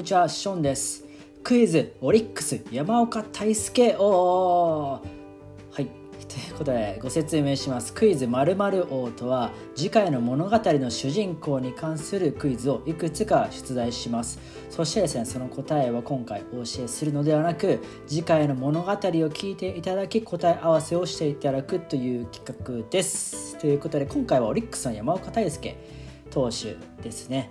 にちはショーンですクイズオリックス山岡大輔王はいということでご説明しますクイズ〇〇王とは次回の物語の主人公に関するクイズをいくつか出題します。そしてですねその答えは今回お教えするのではなく次回の物語を聞いていただき答え合わせをしていただくという企画です。ということで今回はオリックスの山岡大輔投手です。ね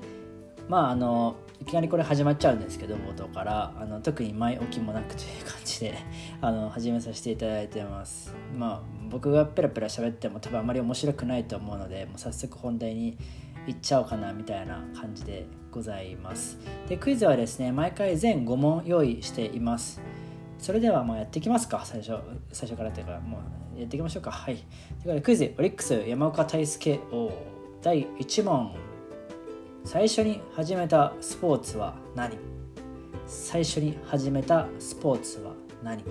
まああのいきなりこれ始まっちゃうんですけど冒頭からあの特に前置きもなくという感じで あの始めさせていただいてます。まあ僕がペラペラ喋っても多分あまり面白くないと思うのでもう早速本題に行っちゃおうかなみたいな感じでございます。でクイズはですね毎回全5問用意しています。それではまあやっていきますか最初最初からというかもうやっていきましょうか。はい。ということでクイズオリックス山岡大輔王第1問。最初に始めたスポーツは何？最初に始めたスポーツは何？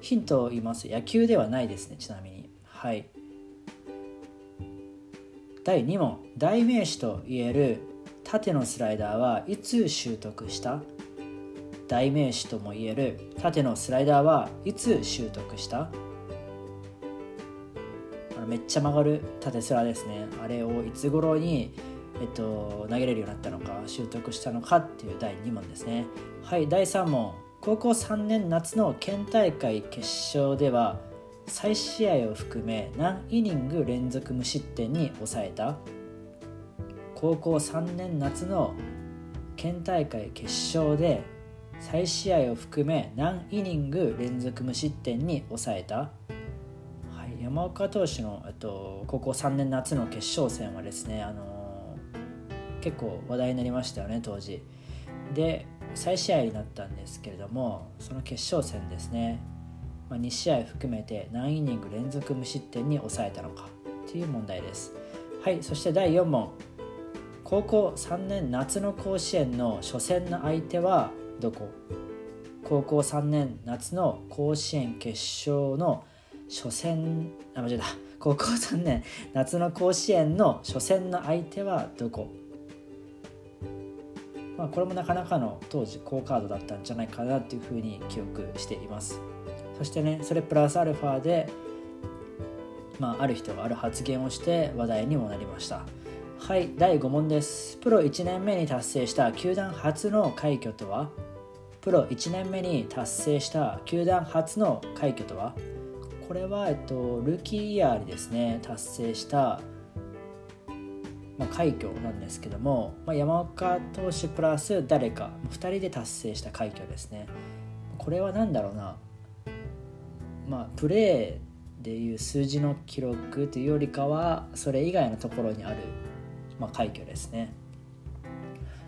ヒントを言います。野球ではないですねちなみに。はい。第2問。代名詞と言える縦のスライダーはいつ習得した？代名詞とも言える縦のスライダーはいつ習得した？めっちゃ曲がる縦スラですね。あれをいつ頃にえっと、投げれるようになったのか習得したのかっていう第2問ですね。はい第3問。高校3年夏の県大会決勝では再試合を含め何イニング連続無失点に抑えた？高校3年夏の県大会決勝で再試合を含め何イニング連続無失点に抑えた、はい、山岡投手の、えっと、高校3年夏の決勝戦はですねあの結構話題になりましたよね当時。で再試合になったんですけれどもその決勝戦ですね、まあ、2試合含めて何イニング連続無失点に抑えたのかという問題です。はいそして第4問。高校3年夏の甲子園の初戦の相手はどこ？高校3年夏の甲子園決勝の初戦あ間違えた。高校3年夏の甲子園の初戦の相手はどこ？まあ、これもなかなかの当時好カードだったんじゃないかなっていうふうに記憶しています。そしてねそれプラスアルファで、まあ、ある人がある発言をして話題にもなりました。はい第5問です。プロ1年目に達成した球団初の快挙とは？プロ1年目に達成した球団初の快挙とは？これは、えっと、ルーキーイヤーにですね達成したまあ、快挙なんですけども、まあ、山岡投手プラス誰か2人で達成した快挙ですね。これは何だろうな。まあプレーでいう数字の記録というよりかはそれ以外のところにある、まあ、快挙ですね。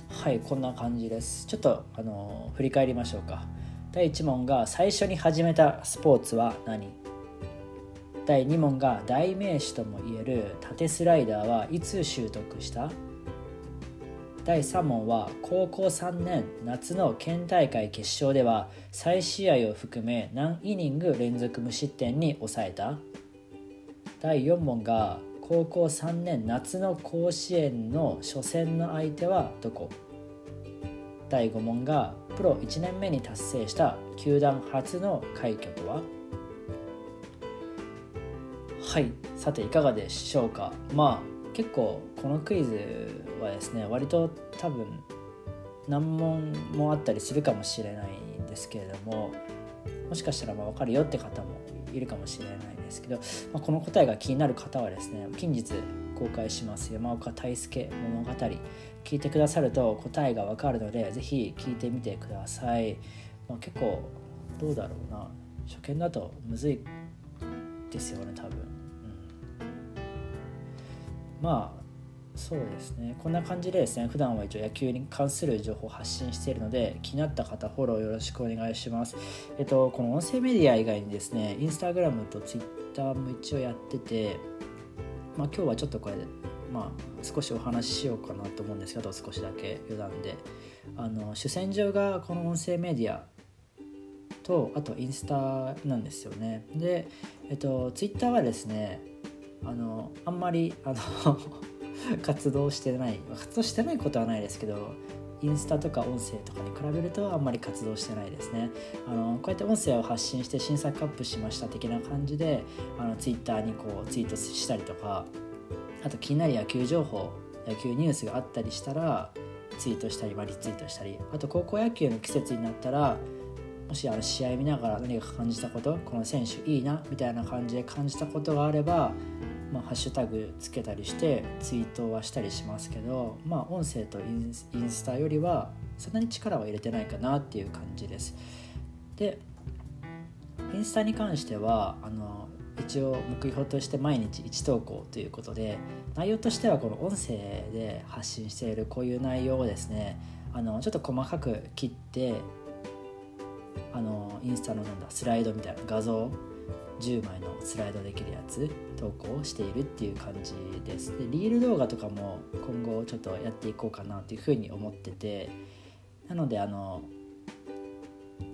はいこんな感じです。ちょっとあの振り返りましょうか。第1問が最初に始めたスポーツは何？第2問が代名詞ともいえる縦スライダーはいつ習得した？第3問は高校3年夏の県大会決勝では再試合を含め何イニング連続無失点に抑えた？第4問が高校3年夏の甲子園の初戦の相手はどこ？第5問がプロ1年目に達成した球団初の快挙とは？はい。さていかがでしょうか？まあ結構このクイズはですね割と多分難問もあったりするかもしれないんですけれどももしかしたらまあ分かるよって方もいるかもしれないですけど、まあ、この答えが気になる方はですね近日公開します山岡大輔物語聞いてくださると答えが分かるので是非聞いてみてください、まあ、結構どうだろうな。初見だとむずいですよね多分。まあそうですね。こんな感じでですね。普段は一応野球に関する情報を発信しているので気になった方フォローよろしくお願いします。えっとこの音声メディア以外にですねインスタグラムとツイッターも一応やっててまあ今日はちょっとこれまあ少しお話ししようかなと思うんですけど少しだけ余談で。あの主戦場がこの音声メディアとあとインスタなんですよね。でえっとツイッターはですねあのあんまりあの 活動してない活動してないことはないですけどインスタとか音声とかに比べるとあんまり活動してないですね。あのこうやって音声を発信して新作アップしました的な感じであのツイッターにこうツイートしたりとかあと気になる野球情報野球ニュースがあったりしたらツイートしたり、まあ、リツイートしたりあと高校野球の季節になったらもしあの試合見ながら何か感じたことこの選手いいなみたいな感じで感じたことがあれば、まあ、ハッシュタグつけたりしてツイートはしたりしますけど、まあ、音声とインスタよりはそんなに力は入れてないかなっていう感じです。でインスタに関してはあの一応目標として毎日1投稿ということで内容としてはこの音声で発信しているこういう内容をですねあのちょっと細かく切ってあのインスタのなんだスライドみたいな画像10枚のスライドできるやつ投稿しているっていう感じです。でリール動画とかも今後ちょっとやっていこうかなっていうふうに思っててなのであの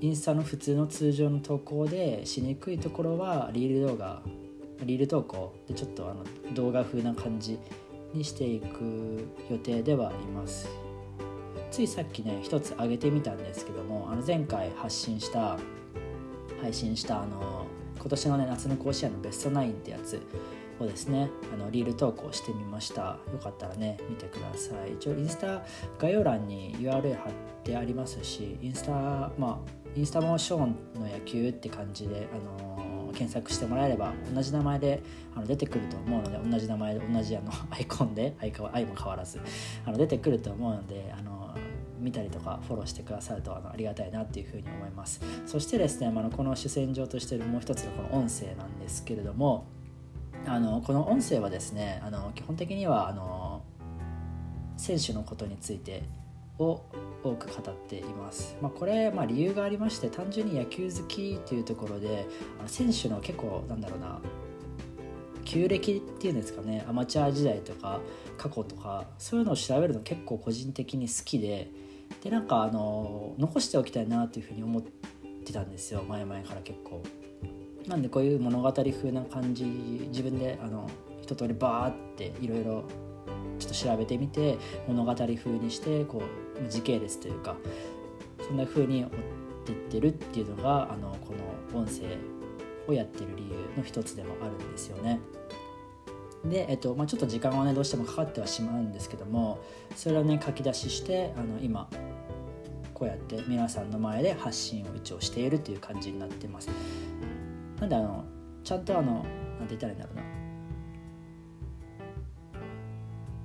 インスタの普通の通常の投稿でしにくいところはリール動画リール投稿でちょっとあの動画風な感じにしていく予定ではいます。ついさっきね一つ上げてみたんですけどもあの前回発信した配信したあの今年のね夏の甲子園のベストナインってやつをですねあのリール投稿してみました。よかったらね見てください。一応インスタ概要欄に URL 貼ってありますしインスタまあインスタもションの野球って感じであの検索してもらえれば同じ名前であの出てくると思うので同じ名前で同じあのアイコンで相も変わらずあの出てくると思うのであの見たりとかフォローしてくださるとあのありがたいなっていうふうに思いますそしてですね、まあ、この主戦場としているもう一つのこの音声なんですけれどもあのこの音声はですねあの基本的にはあの選手のことについてを多く語っています。まあ、これ、まあ、理由がありまして単純に野球好きっていうところであの選手の結構なんだろうな旧暦っていうんですかねアマチュア時代とか過去とかそういうのを調べるの結構個人的に好きででなんかあの残しておきたいなっていうふうに思ってたんですよ前々から結構。なんでこういう物語風な感じ自分であの一通りバーっていろいろちょっと調べてみて物語風にしてこう時系列というかそんな風に追ってってるっていうのがあのこの音声をやってる理由の一つでもあるんですよね。で、えっとまあ、ちょっと時間はねどうしてもかかってはしまうんですけどもそれをね書き出ししてあの今こうやって皆さんの前で発信を一応しているという感じになってます。なんであのちゃんとあのなんて言ったらいいんだろうな。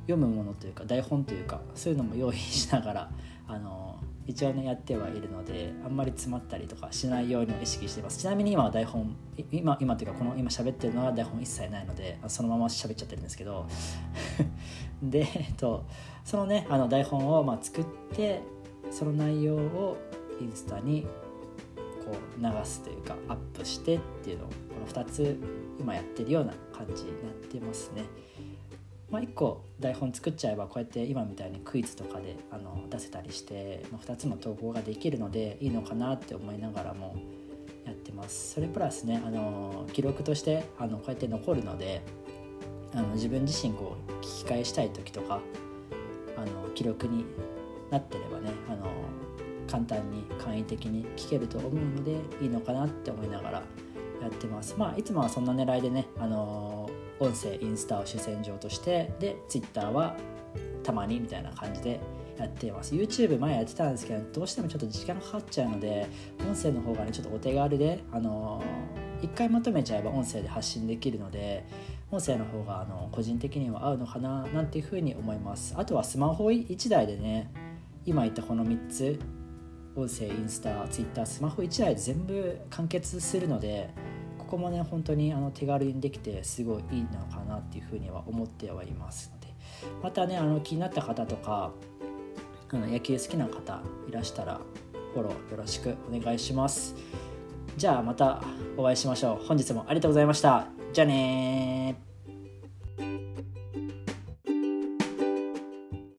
読むものというか台本というかそういうのも用意しながらあの一応ねやってはいるのであんまり詰まったりとかしないように意識してます。ちなみに今は台本今今というかこの今喋ってるのは台本一切ないのでそのまま喋っちゃってるんですけど。で、えっと、そのねあの台本をまあ作ってその内容をインスタにこう流すというかアップしてっていうのをこの2つ今やってるような感じになってますね。まあ、1個台本作っちゃえばこうやって今みたいにクイズとかであの出せたりして、まあ、2つの投稿ができるのでいいのかなって思いながらもやってますそれプラスねあの記録としてあのこうやって残るのであの自分自身こう聞き返したい時とかあの記録になってればねあの簡単に簡易的に聞けると思うのでいいのかなって思いながらやってます。まあいつもはそんな狙いでねあの音声インスタを主戦場としてで Twitter はたまにみたいな感じでやっています。YouTube 前やってたんですけどどうしてもちょっと時間かかっちゃうので音声の方がねちょっとお手軽であの一回まとめちゃえば音声で発信できるので音声の方があの個人的には合うのかななんていうふうに思います。あとはスマホ1台でね今言ったこの3つ音声インスタ Twitter スマホ1台で全部完結するのでここもね本当にあの手軽にできてすごいいいのかなっていうふうには思ってはいます。のでまたねあの気になった方とかあの野球好きな方いらしたらフォローよろしくお願いします。じゃあまたお会いしましょう。本日もありがとうございました。じゃあね